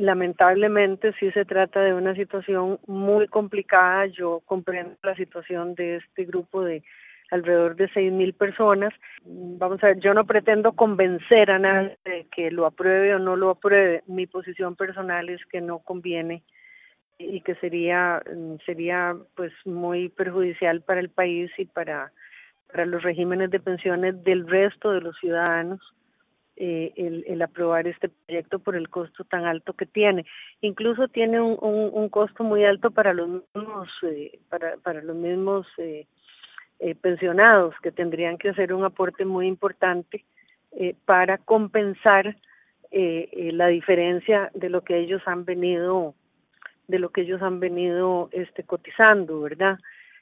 lamentablemente sí se trata de una situación muy complicada. Yo comprendo la situación de este grupo de alrededor de seis mil personas. Vamos a ver, yo no pretendo convencer a nadie de que lo apruebe o no lo apruebe. Mi posición personal es que no conviene y que sería sería pues muy perjudicial para el país y para para los regímenes de pensiones del resto de los ciudadanos eh, el, el, aprobar este proyecto por el costo tan alto que tiene. Incluso tiene un, un, costo muy alto para los mismos eh, para, para los mismos eh, eh, pensionados que tendrían que hacer un aporte muy importante para compensar la diferencia de lo que ellos han venido de lo que ellos han venido este cotizando, ¿verdad?